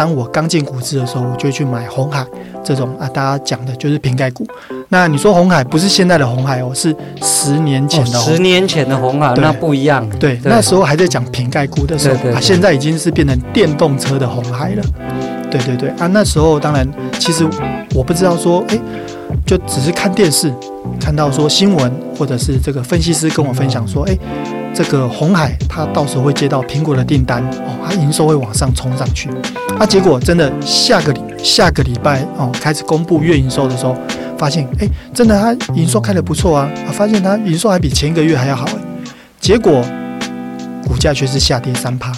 当我刚进股市的时候，我就去买红海这种啊，大家讲的就是瓶盖股。那你说红海不是现在的红海哦，是十年前的十年前的红海，那不一样。对，对那时候还在讲瓶盖股的时候对对对啊，现在已经是变成电动车的红海了。对对对啊，那时候当然，其实我不知道说，哎，就只是看电视，看到说新闻，或者是这个分析师跟我分享说，哎，这个红海它到时候会接到苹果的订单哦，它营收会往上冲上去。啊，结果真的下个礼下个礼拜哦，开始公布月营收的时候，发现哎，真的它营收开得不错啊，发现它营收还比前一个月还要好，结果股价却是下跌三趴。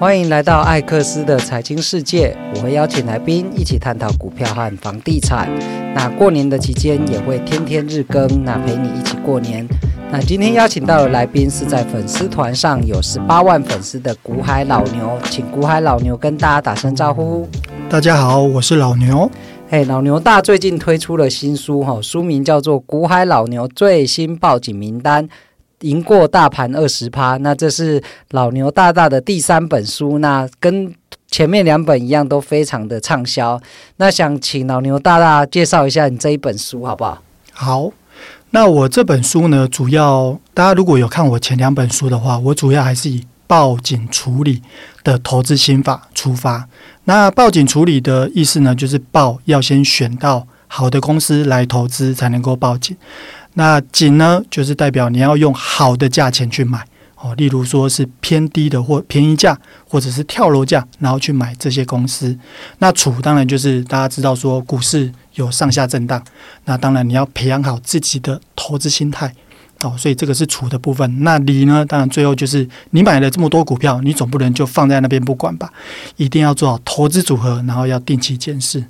欢迎来到艾克斯的财经世界，我会邀请来宾一起探讨股票和房地产。那过年的期间也会天天日更，那陪你一起过年。那今天邀请到的来宾是在粉丝团上有十八万粉丝的股海老牛，请股海老牛跟大家打声招呼。大家好，我是老牛。嘿，老牛大最近推出了新书，哈，书名叫做《股海老牛最新报警名单》。赢过大盘二十趴，那这是老牛大大的第三本书，那跟前面两本一样，都非常的畅销。那想请老牛大大介绍一下你这一本书好不好？好，那我这本书呢，主要大家如果有看我前两本书的话，我主要还是以报警处理的投资心法出发。那报警处理的意思呢，就是报要先选到好的公司来投资，才能够报警。那紧呢，就是代表你要用好的价钱去买哦，例如说是偏低的或便宜价，或者是跳楼价，然后去买这些公司。那处当然就是大家知道说股市有上下震荡，那当然你要培养好自己的投资心态哦，所以这个是处的部分。那理呢，当然最后就是你买了这么多股票，你总不能就放在那边不管吧？一定要做好投资组合，然后要定期检视。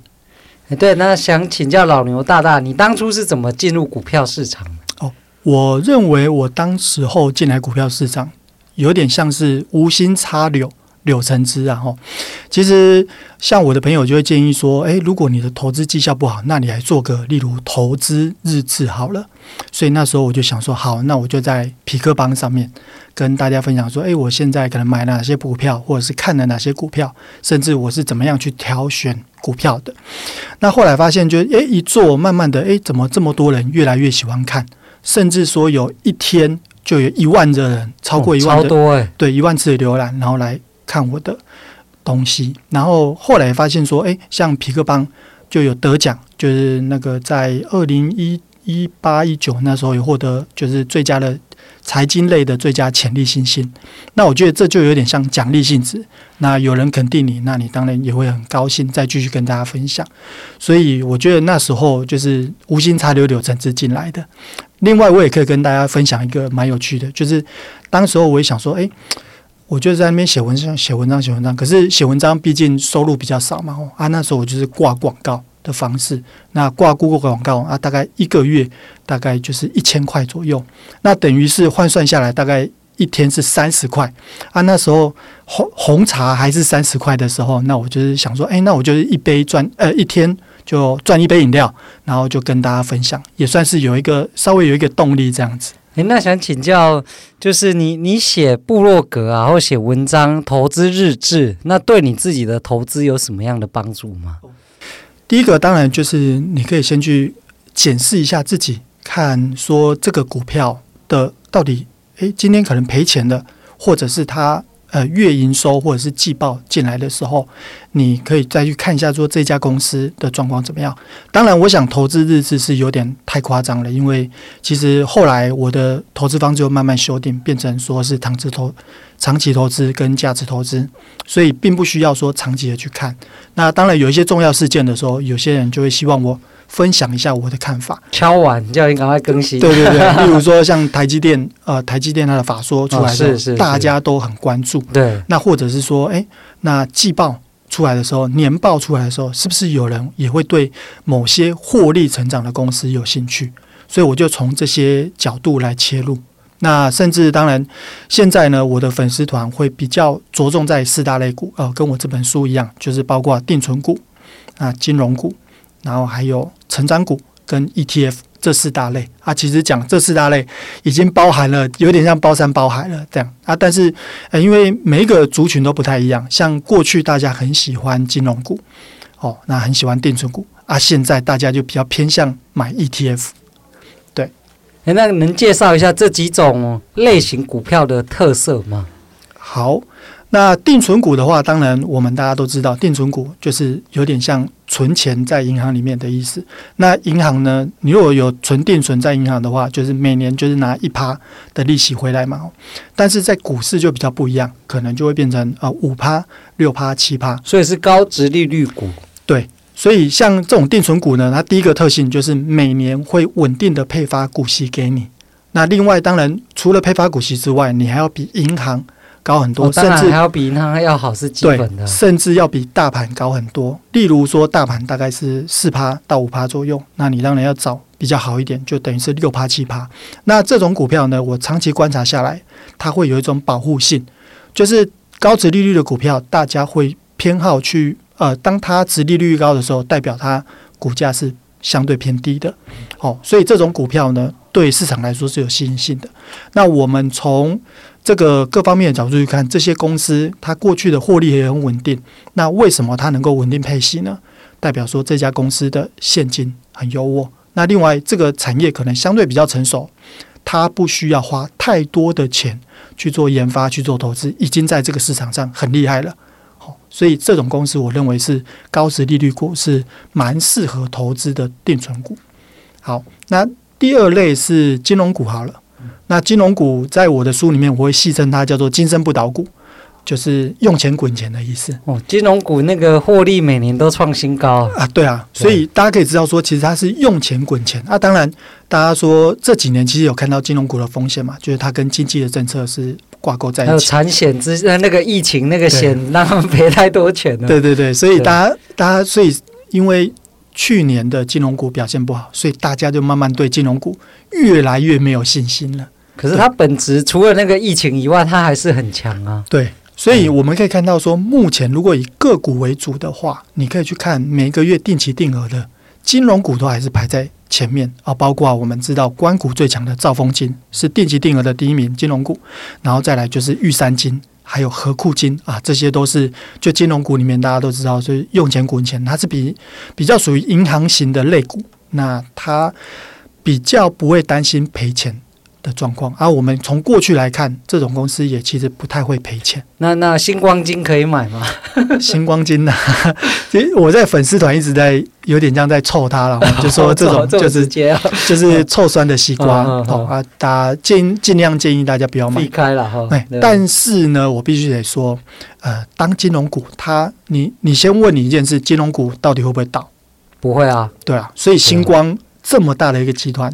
对，那想请教老牛大大，你当初是怎么进入股票市场的？哦，我认为我当时候进来股票市场，有点像是无心插柳，柳橙汁啊！吼，其实像我的朋友就会建议说，诶，如果你的投资绩效不好，那你来做个例如投资日志好了。所以那时候我就想说，好，那我就在匹克邦上面跟大家分享说，诶，我现在可能买了哪些股票，或者是看了哪些股票，甚至我是怎么样去挑选股票的。那后来发现就，就诶一做，慢慢的，诶，怎么这么多人越来越喜欢看，甚至说有一天就有一万的人，超过一万对，一万次的浏览，然后来看我的东西。然后后来发现说，诶，像皮克邦就有得奖，就是那个在二零一。一八一九那时候有获得就是最佳的财经类的最佳潜力新星，那我觉得这就有点像奖励性质。那有人肯定你，那你当然也会很高兴，再继续跟大家分享。所以我觉得那时候就是无心插柳柳成枝进来的。另外，我也可以跟大家分享一个蛮有趣的，就是当时候我也想说，哎，我就在那边写文章、写文章、写文章。可是写文章毕竟收入比较少嘛，啊，那时候我就是挂广告。的方式，那挂 Google 广告啊，大概一个月大概就是一千块左右，那等于是换算下来大概一天是三十块啊。那时候红红茶还是三十块的时候，那我就是想说，哎，那我就是一杯赚呃一天就赚一杯饮料，然后就跟大家分享，也算是有一个稍微有一个动力这样子。诶，那想请教，就是你你写部落格啊，或写文章、投资日志，那对你自己的投资有什么样的帮助吗？第一个当然就是你可以先去检视一下自己，看说这个股票的到底，诶，今天可能赔钱的，或者是它呃月营收或者是季报进来的时候，你可以再去看一下说这家公司的状况怎么样。当然，我想投资日志是有点太夸张了，因为其实后来我的投资方就慢慢修订，变成说是长期投。长期投资跟价值投资，所以并不需要说长期的去看。那当然有一些重要事件的时候，有些人就会希望我分享一下我的看法。敲完叫你赶快更新。对对对，例如说像台积电，呃，台积电它的法说出来的时候，哦、是是是大家都很关注。对。那或者是说，哎，那季报出来的时候，年报出来的时候，是不是有人也会对某些获利成长的公司有兴趣？所以我就从这些角度来切入。那甚至当然，现在呢，我的粉丝团会比较着重在四大类股，呃，跟我这本书一样，就是包括定存股、啊金融股，然后还有成长股跟 ETF 这四大类啊。其实讲这四大类已经包含了，有点像包山包海了这样啊。但是，呃，因为每一个族群都不太一样，像过去大家很喜欢金融股，哦，那很喜欢定存股啊。现在大家就比较偏向买 ETF。对，哎，那能介绍一下这几种类型股票的特色吗？好。那定存股的话，当然我们大家都知道，定存股就是有点像存钱在银行里面的意思。那银行呢，你如果有存定存在银行的话，就是每年就是拿一趴的利息回来嘛。但是在股市就比较不一样，可能就会变成呃五趴、六趴、七趴，所以是高值利率股。对，所以像这种定存股呢，它第一个特性就是每年会稳定的配发股息给你。那另外，当然除了配发股息之外，你还要比银行。高很多，甚至还要比银行要好，是基本的，甚至要比大盘高很多。例如说，大盘大概是四趴到五趴左右，那你当然要找比较好一点，就等于是六趴七趴。那这种股票呢，我长期观察下来，它会有一种保护性，就是高值利率的股票，大家会偏好去呃，当它值利率高的时候，代表它股价是相对偏低的。哦，所以这种股票呢，对市场来说是有吸引性的。那我们从这个各方面的角度去看，这些公司它过去的获利也很稳定。那为什么它能够稳定配息呢？代表说这家公司的现金很优渥。那另外，这个产业可能相对比较成熟，它不需要花太多的钱去做研发、去做投资，已经在这个市场上很厉害了。好，所以这种公司我认为是高值利率股，是蛮适合投资的定存股。好，那第二类是金融股，好了。那金融股在我的书里面，我会戏称它叫做“金身不倒股”，就是用钱滚钱的意思。哦，金融股那个获利每年都创新高啊！对啊，所以大家可以知道说，其实它是用钱滚钱啊。当然，大家说这几年其实有看到金融股的风险嘛，就是它跟经济的政策是挂钩在一起。还有产险之呃那个疫情那个险让他们赔太多钱了。对对对，所以大家大家所以因为。去年的金融股表现不好，所以大家就慢慢对金融股越来越没有信心了。可是它本质除了那个疫情以外，它还是很强啊。对，所以我们可以看到说，目前如果以个股为主的话，你可以去看每个月定期定额的金融股都还是排在前面啊。包括我们知道关股最强的兆丰金是定期定额的第一名金融股，然后再来就是玉山金。还有合库金啊，这些都是就金融股里面大家都知道，就是用钱滚钱，它是比比较属于银行型的类股，那它比较不会担心赔钱。的状况。而、啊、我们从过去来看，这种公司也其实不太会赔钱。那那星光金可以买吗？星光金呢、啊？其实我在粉丝团一直在有点像在臭它了，就说这种就是就是臭酸的西瓜哦啊，大家尽尽量建议大家不要买，避开了哈。哎，但是呢，我必须得说，呃，当金融股它，你你先问你一件事，金融股到底会不会倒？不会啊，对啊，所以星光这么大的一个集团。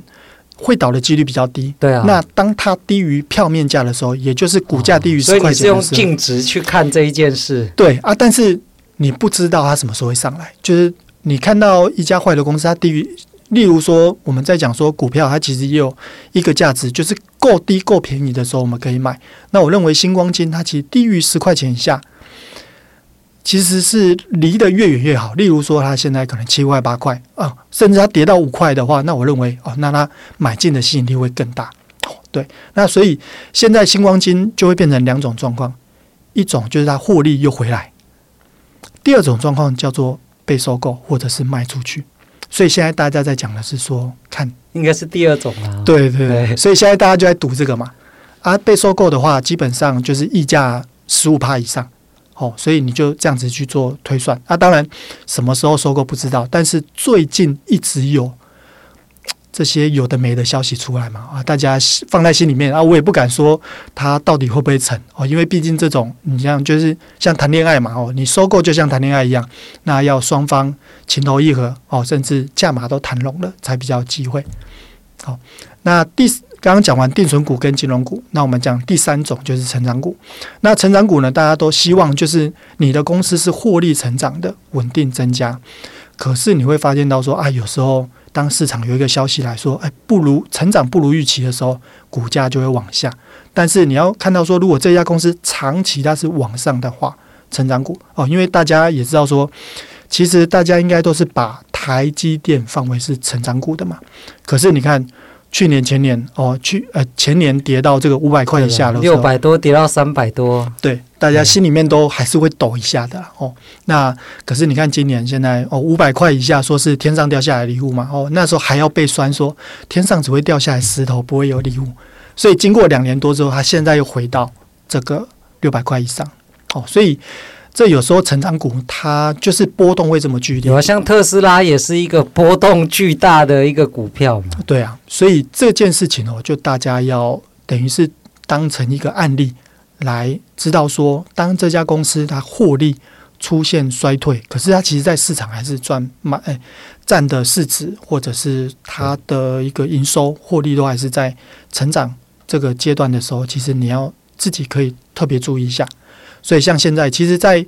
会倒的几率比较低，对啊。那当它低于票面价的时候，也就是股价低于十块钱所以你是用净值去看这一件事。对啊，但是你不知道它什么时候会上来。就是你看到一家坏的公司，它低于，例如说我们在讲说股票，它其实也有一个价值，就是够低够便宜的时候我们可以买。那我认为星光金它其实低于十块钱以下。其实是离得越远越好。例如说，它现在可能七块八块啊，甚至它跌到五块的话，那我认为哦，那它买进的吸引力会更大。哦，对，那所以现在星光金就会变成两种状况：一种就是它获利又回来；第二种状况叫做被收购或者是卖出去。所以现在大家在讲的是说，看应该是第二种啊。对对对，所以现在大家就在赌这个嘛。啊，被收购的话，基本上就是溢价十五趴以上。哦，所以你就这样子去做推算。那、啊、当然，什么时候收购不知道，但是最近一直有这些有的没的消息出来嘛啊，大家放在心里面啊，我也不敢说它到底会不会成哦，因为毕竟这种你像就是像谈恋爱嘛哦，你收购就像谈恋爱一样，那要双方情投意合哦，甚至价码都谈拢了才比较机会。好，那第。刚刚讲完定存股跟金融股，那我们讲第三种就是成长股。那成长股呢，大家都希望就是你的公司是获利成长的，稳定增加。可是你会发现到说啊，有时候当市场有一个消息来说，哎，不如成长不如预期的时候，股价就会往下。但是你要看到说，如果这家公司长期它是往上的话，成长股哦，因为大家也知道说，其实大家应该都是把台积电放为是成长股的嘛。可是你看。去年前年哦，去呃前年跌到这个五百块以下了，六百多跌到三百多，对，大家心里面都还是会抖一下的哦。那可是你看今年现在哦，五百块以下说是天上掉下来礼物嘛哦，那时候还要被酸说天上只会掉下来石头，不会有礼物。所以经过两年多之后，它现在又回到这个六百块以上哦，所以。这有时候成长股它就是波动会这么剧烈，有啊，像特斯拉也是一个波动巨大的一个股票嘛。对啊，所以这件事情哦，就大家要等于是当成一个案例来知道说，当这家公司它获利出现衰退，可是它其实在市场还是赚满，哎，占的市值或者是它的一个营收获利都还是在成长这个阶段的时候，其实你要自己可以特别注意一下。所以，像现在，其实，在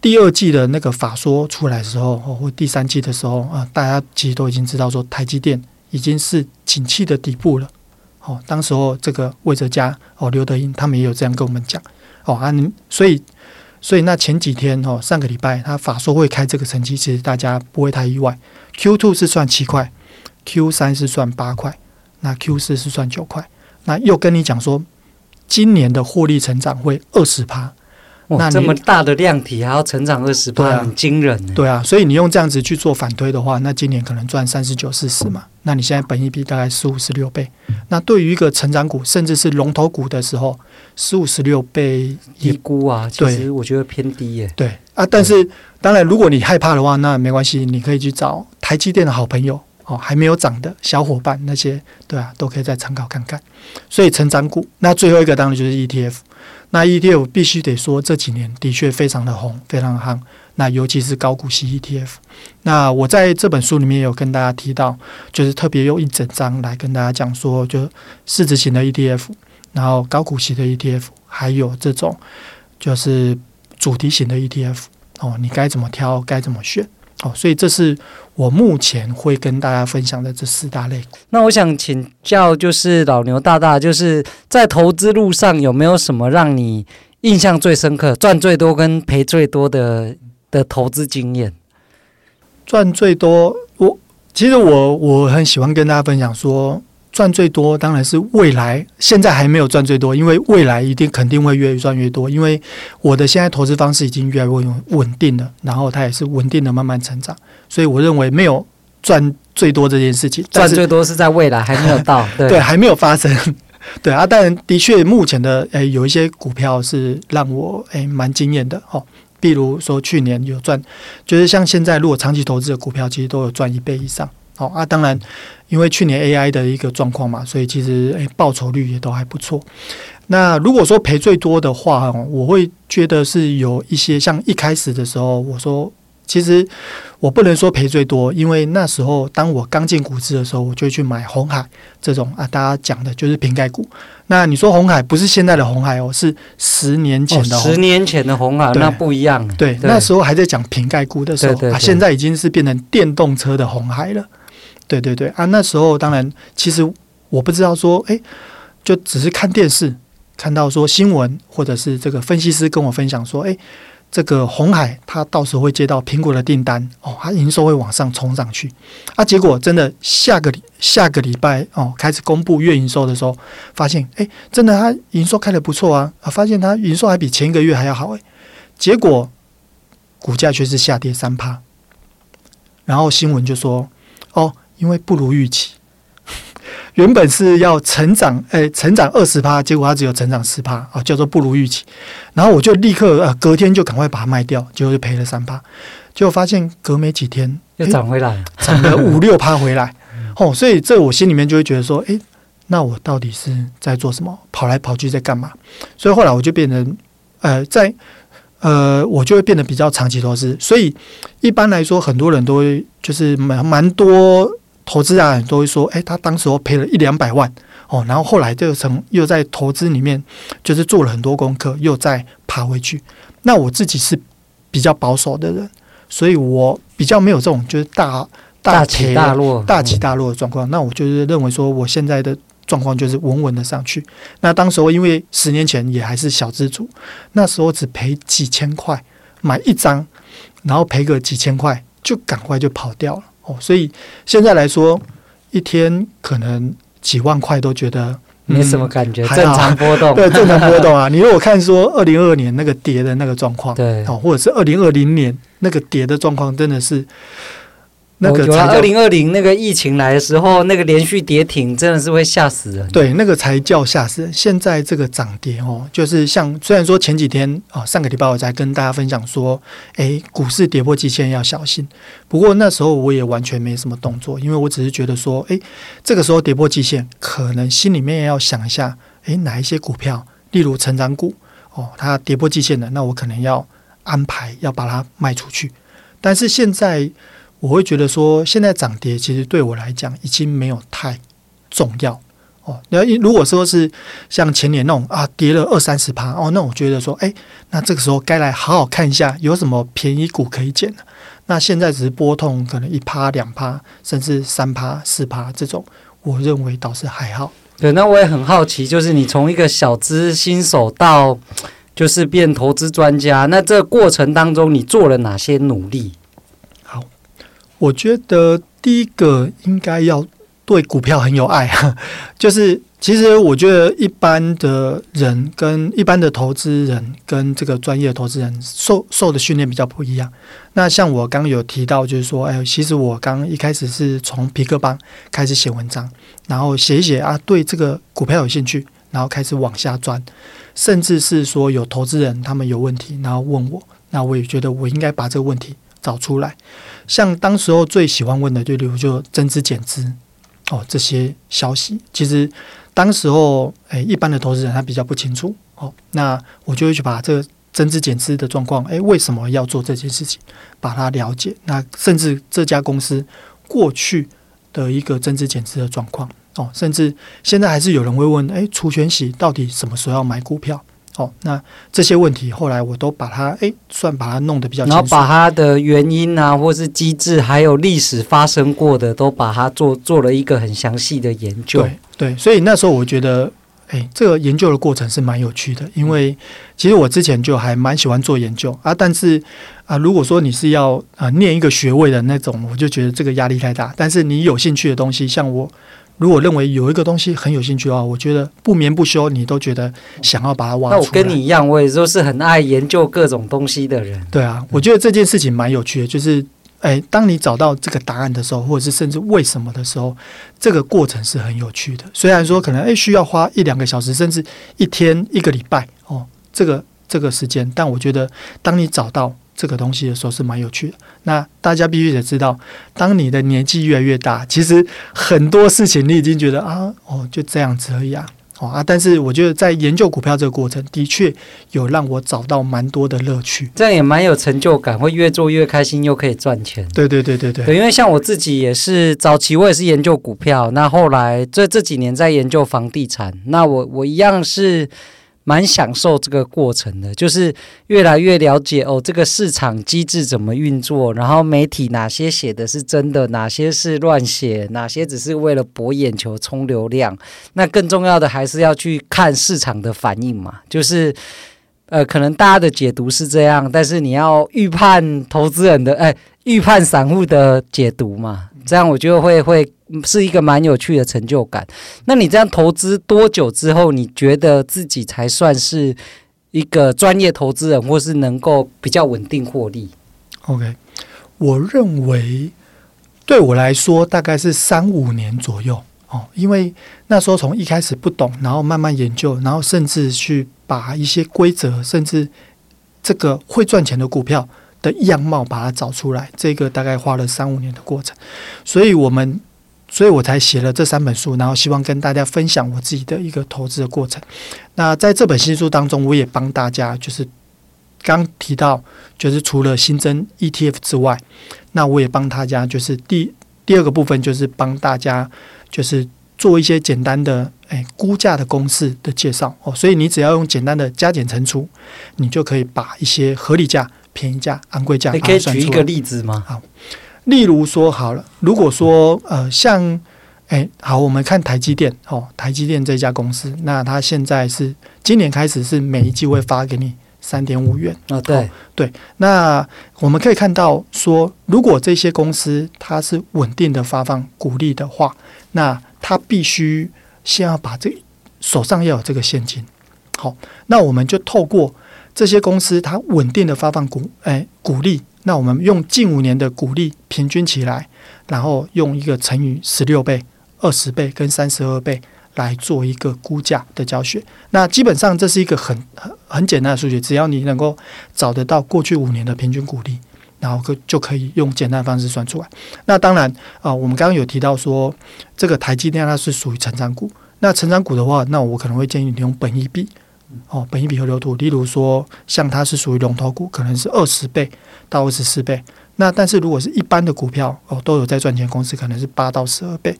第二季的那个法说出来的时候，或第三季的时候啊，大家其实都已经知道说，台积电已经是景气的底部了。哦，当时候这个魏哲家哦，刘德英他们也有这样跟我们讲。哦啊，所以，所以那前几天哦，上个礼拜他法说会开这个成绩，其实大家不会太意外。Q two 是算七块，Q 三是算八块，那 Q 四是算九块。那又跟你讲说，今年的获利成长会二十趴。那这么大的量体还要成长二十倍，很惊人。对啊，所以你用这样子去做反推的话，那今年可能赚三十九、四十嘛。那你现在本一比大概十五、十六倍。那对于一个成长股，甚至是龙头股的时候，十五、十六倍低估啊，其实我觉得偏低耶。对啊，但是当然，如果你害怕的话，那没关系，你可以去找台积电的好朋友哦，还没有涨的小伙伴那些，对啊，都可以再参考看看。所以成长股，那最后一个当然就是 ETF。那 ETF 必须得说，这几年的确非常的红，非常的夯。那尤其是高股息 ETF。那我在这本书里面有跟大家提到，就是特别用一整章来跟大家讲说，就市值型的 ETF，然后高股息的 ETF，还有这种就是主题型的 ETF。哦，你该怎么挑，该怎么选？哦，所以这是我目前会跟大家分享的这四大类股。那我想请教，就是老牛大大，就是在投资路上有没有什么让你印象最深刻、赚最多跟赔最多的的投资经验？赚最多，我其实我我很喜欢跟大家分享说。赚最多当然是未来，现在还没有赚最多，因为未来一定肯定会越赚越多。因为我的现在投资方式已经越来越稳定了，然后它也是稳定的慢慢成长，所以我认为没有赚最多这件事情。赚最多是在未来还没有到，对，对，还没有发生。对啊，但的确目前的诶有一些股票是让我诶蛮惊艳的哦，比如说去年有赚，就是像现在如果长期投资的股票，其实都有赚一倍以上。好啊，当然，因为去年 AI 的一个状况嘛，所以其实诶报酬率也都还不错。那如果说赔最多的话，我会觉得是有一些像一开始的时候，我说。其实我不能说赔最多，因为那时候当我刚进股市的时候，我就去买红海这种啊，大家讲的就是瓶盖股。那你说红海不是现在的红海哦，是十年前的、哦。十年前的红海那不一样。对，对那时候还在讲瓶盖股的时候啊，现在已经是变成电动车的红海了。对对对啊，那时候当然其实我不知道说，哎，就只是看电视看到说新闻，或者是这个分析师跟我分享说，哎。这个红海，他到时候会接到苹果的订单哦，他营收会往上冲上去啊。结果真的下个下个礼拜哦，开始公布月营收的时候，发现哎，真的他营收开得不错啊啊，发现他营收还比前一个月还要好哎。结果股价却是下跌三趴，然后新闻就说哦，因为不如预期。原本是要成长，诶、欸，成长二十趴，结果它只有成长十趴啊，叫做不如预期。然后我就立刻呃，隔天就赶快把它卖掉，结果就赔了三趴。结果发现隔没几天又涨回来，涨、欸、了五 六趴回来。哦，所以这我心里面就会觉得说，诶、欸，那我到底是在做什么？跑来跑去在干嘛？所以后来我就变成，呃，在呃，我就会变得比较长期投资。所以一般来说，很多人都会就是蛮蛮多。投资啊，都会说，哎，他当时候赔了一两百万哦，然后后来就成又在投资里面，就是做了很多功课，又再爬回去。那我自己是比较保守的人，所以我比较没有这种就是大大起大落、大起大落的状况。那我就是认为说，我现在的状况就是稳稳的上去。那当时候因为十年前也还是小资主，那时候只赔几千块买一张，然后赔个几千块，就赶快就跑掉了。哦，所以现在来说，一天可能几万块都觉得、嗯、没什么感觉，正常波动，对，正常波动啊。你如果看说二零二二年那个跌的那个状况，对，哦，或者是二零二零年那个跌的状况，真的是。那个有二零二零那个疫情来的时候，那个连续跌停真的是会吓死人。对，那个才叫吓死人。现在这个涨跌哦，就是像虽然说前几天啊、哦，上个礼拜我在跟大家分享说，诶，股市跌破季线要小心。不过那时候我也完全没什么动作，因为我只是觉得说，诶，这个时候跌破季线，可能心里面也要想一下，诶，哪一些股票，例如成长股哦，它跌破季线了，那我可能要安排要把它卖出去。但是现在。我会觉得说，现在涨跌其实对我来讲已经没有太重要哦。那如果说是像前年那种啊，跌了二三十趴哦，那我觉得说，哎，那这个时候该来好好看一下有什么便宜股可以捡了。那现在只是波动，可能一趴两趴，甚至三趴四趴这种，我认为倒是还好。对，那我也很好奇，就是你从一个小资新手到就是变投资专家，那这过程当中你做了哪些努力？我觉得第一个应该要对股票很有爱，就是其实我觉得一般的人跟一般的投资人跟这个专业投资人受受的训练比较不一样。那像我刚刚有提到，就是说，哎，其实我刚一开始是从皮克邦开始写文章，然后写一写啊，对这个股票有兴趣，然后开始往下钻，甚至是说有投资人他们有问题，然后问我，那我也觉得我应该把这个问题找出来。像当时候最喜欢问的，就例如就增资减资哦，这些消息，其实当时候诶，一般的投资人他比较不清楚哦，那我就会去把这个增资减资的状况，诶，为什么要做这件事情，把它了解。那甚至这家公司过去的一个增资减资的状况哦，甚至现在还是有人会问，诶，除权息到底什么时候要买股票？哦，那这些问题后来我都把它诶，算把它弄得比较清楚，然后把它的原因啊，或是机制，还有历史发生过的，都把它做做了一个很详细的研究。对对，所以那时候我觉得，诶，这个研究的过程是蛮有趣的，因为其实我之前就还蛮喜欢做研究啊，但是啊，如果说你是要啊念一个学位的那种，我就觉得这个压力太大。但是你有兴趣的东西，像我。如果认为有一个东西很有兴趣的话，我觉得不眠不休，你都觉得想要把它挖出来。那我跟你一样，我也都是很爱研究各种东西的人。对啊，我觉得这件事情蛮有趣的，就是，哎，当你找到这个答案的时候，或者是甚至为什么的时候，这个过程是很有趣的。虽然说可能哎需要花一两个小时，甚至一天一个礼拜哦，这个这个时间，但我觉得当你找到。这个东西的时候是蛮有趣的。那大家必须得知道，当你的年纪越来越大，其实很多事情你已经觉得啊，哦，就这样子而已啊，哦啊。但是我觉得在研究股票这个过程，的确有让我找到蛮多的乐趣。这样也蛮有成就感，会越做越开心，又可以赚钱。对对对对对。对，因为像我自己也是早期我也是研究股票，那后来这这几年在研究房地产，那我我一样是。蛮享受这个过程的，就是越来越了解哦，这个市场机制怎么运作，然后媒体哪些写的是真的，哪些是乱写，哪些只是为了博眼球、冲流量。那更重要的还是要去看市场的反应嘛，就是呃，可能大家的解读是这样，但是你要预判投资人的，哎，预判散户的解读嘛。这样我觉得会会是一个蛮有趣的成就感。那你这样投资多久之后，你觉得自己才算是一个专业投资人，或是能够比较稳定获利？OK，我认为对我来说大概是三五年左右哦，因为那时候从一开始不懂，然后慢慢研究，然后甚至去把一些规则，甚至这个会赚钱的股票。的样貌把它找出来，这个大概花了三五年的过程，所以我们，所以我才写了这三本书，然后希望跟大家分享我自己的一个投资的过程。那在这本新书当中，我也帮大家就是刚提到，就是除了新增 ETF 之外，那我也帮大家就是第第二个部分就是帮大家就是做一些简单的诶估价的公式的介绍哦，所以你只要用简单的加减乘除，你就可以把一些合理价。便宜价、昂贵价，你可以举一个例子吗？好，例如说好了，如果说呃，像哎，好，我们看台积电哦，台积电这家公司，那它现在是今年开始是每一季会发给你三点五元啊、哦。对对，那我们可以看到说，如果这些公司它是稳定的发放股利的话，那它必须先要把这手上要有这个现金。好，那我们就透过这些公司它稳定的发放股哎股利，那我们用近五年的股利平均起来，然后用一个乘以十六倍、二十倍跟三十二倍。来做一个估价的教学，那基本上这是一个很很很简单的数学，只要你能够找得到过去五年的平均股利，然后可就可以用简单的方式算出来。那当然啊、我们刚刚有提到说，这个台积电它是属于成长股，那成长股的话，那我可能会建议你用本益比哦，本一比河流图，例如说像它是属于龙头股，可能是二十倍到二十四倍。那但是如果是一般的股票哦，都有在赚钱公司，可能是八到十二倍。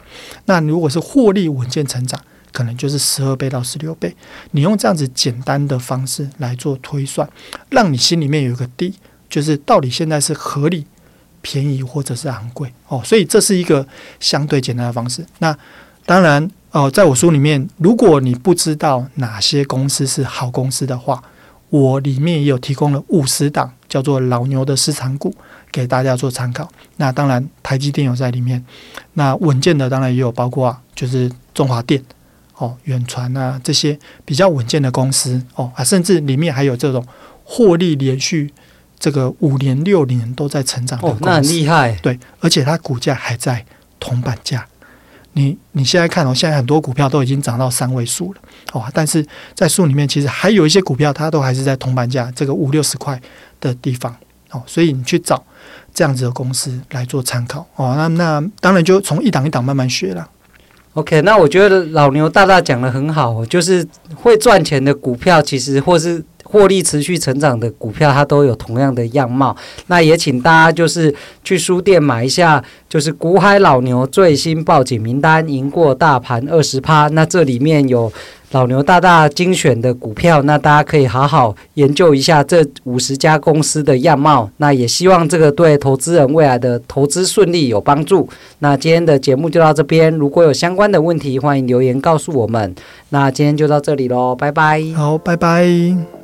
那如果是获利稳健成长，可能就是十二倍到十六倍。你用这样子简单的方式来做推算，让你心里面有一个底，就是到底现在是合理、便宜或者是昂贵哦。所以这是一个相对简单的方式。那当然哦，在我书里面，如果你不知道哪些公司是好公司的话，我里面也有提供了五十档叫做老牛的私藏股。给大家做参考。那当然，台积电有在里面。那稳健的当然也有，包括啊，就是中华电、哦，远传啊这些比较稳健的公司哦啊，甚至里面还有这种获利连续这个五年、六年都在成长的公司。哦，那很厉害。对，而且它股价还在铜板价。你你现在看哦，现在很多股票都已经涨到三位数了哦，但是在数里面其实还有一些股票，它都还是在铜板价这个五六十块的地方哦，所以你去找。这样子的公司来做参考哦，那那当然就从一档一档慢慢学了。OK，那我觉得老牛大大讲得很好，就是会赚钱的股票，其实或是获利持续成长的股票，它都有同样的样貌。那也请大家就是去书店买一下，就是股海老牛最新报警名单，赢过大盘二十趴。那这里面有。老牛大大精选的股票，那大家可以好好研究一下这五十家公司的样貌。那也希望这个对投资人未来的投资顺利有帮助。那今天的节目就到这边，如果有相关的问题，欢迎留言告诉我们。那今天就到这里喽，拜拜。好，拜拜。